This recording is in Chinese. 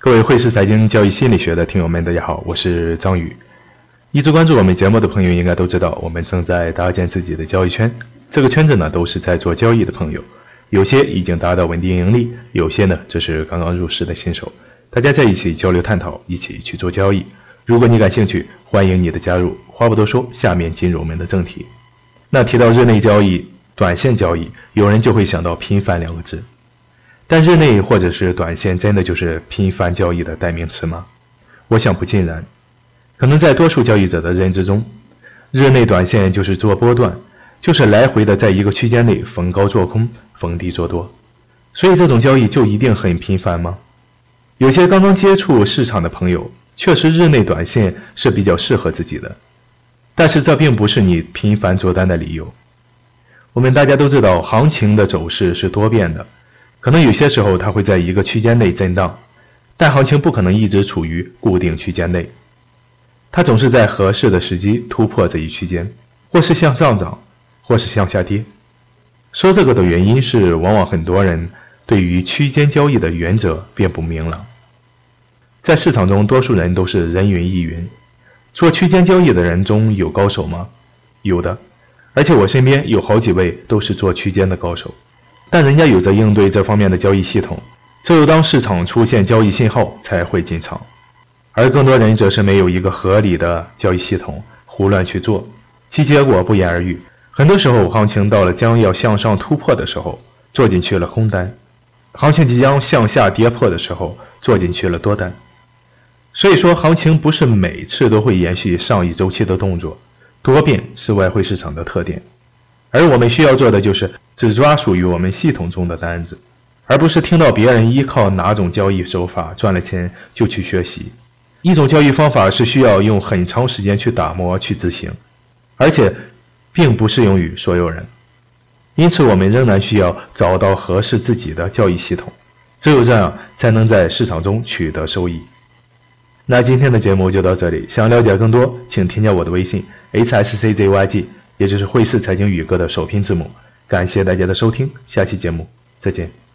各位汇市财经交易心理学的听友们，大家好，我是张宇。一直关注我们节目的朋友应该都知道，我们正在搭建自己的交易圈。这个圈子呢，都是在做交易的朋友，有些已经达到稳定盈利，有些呢，这是刚刚入市的新手。大家在一起交流探讨，一起去做交易。如果你感兴趣，欢迎你的加入。话不多说，下面进入我们的正题。那提到日内交易、短线交易，有人就会想到频繁两个字。但日内或者是短线，真的就是频繁交易的代名词吗？我想不尽然。可能在多数交易者的认知中，日内短线就是做波段，就是来回的在一个区间内逢高做空，逢低做多。所以这种交易就一定很频繁吗？有些刚刚接触市场的朋友，确实日内短线是比较适合自己的，但是这并不是你频繁做单的理由。我们大家都知道，行情的走势是多变的。可能有些时候它会在一个区间内震荡，但行情不可能一直处于固定区间内，它总是在合适的时机突破这一区间，或是向上涨，或是向下跌。说这个的原因是，往往很多人对于区间交易的原则并不明朗。在市场中，多数人都是人云亦云。做区间交易的人中有高手吗？有的，而且我身边有好几位都是做区间的高手。但人家有着应对这方面的交易系统，只有当市场出现交易信号才会进场，而更多人则是没有一个合理的交易系统，胡乱去做，其结果不言而喻。很多时候，行情到了将要向上突破的时候，做进去了空单；行情即将向下跌破的时候，做进去了多单。所以说，行情不是每次都会延续上一周期的动作，多变是外汇市场的特点。而我们需要做的就是只抓属于我们系统中的单子，而不是听到别人依靠哪种交易手法赚了钱就去学习。一种交易方法是需要用很长时间去打磨、去执行，而且并不适用于所有人。因此，我们仍然需要找到合适自己的交易系统，只有这样才能在市场中取得收益。那今天的节目就到这里，想了解更多，请添加我的微信 hsczyg。也就是汇市财经宇哥的首拼字母，感谢大家的收听，下期节目再见。